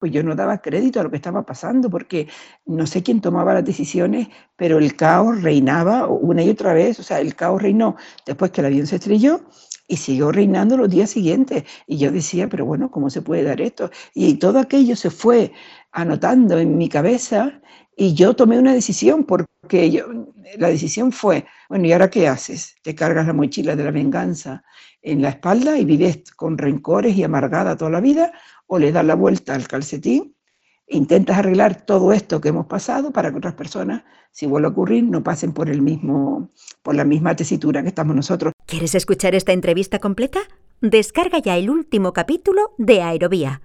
pues yo no daba crédito a lo que estaba pasando porque no sé quién tomaba las decisiones, pero el caos reinaba una y otra vez, o sea, el caos reinó después que el avión se estrelló y siguió reinando los días siguientes. Y yo decía, pero bueno, ¿cómo se puede dar esto? Y todo aquello se fue anotando en mi cabeza y yo tomé una decisión porque yo, la decisión fue, bueno, ¿y ahora qué haces? ¿Te cargas la mochila de la venganza en la espalda y vives con rencores y amargada toda la vida? ¿O le das la vuelta al calcetín? Intentas arreglar todo esto que hemos pasado para que otras personas, si vuelve a ocurrir, no pasen por, el mismo, por la misma tesitura que estamos nosotros. ¿Quieres escuchar esta entrevista completa? Descarga ya el último capítulo de Aerovía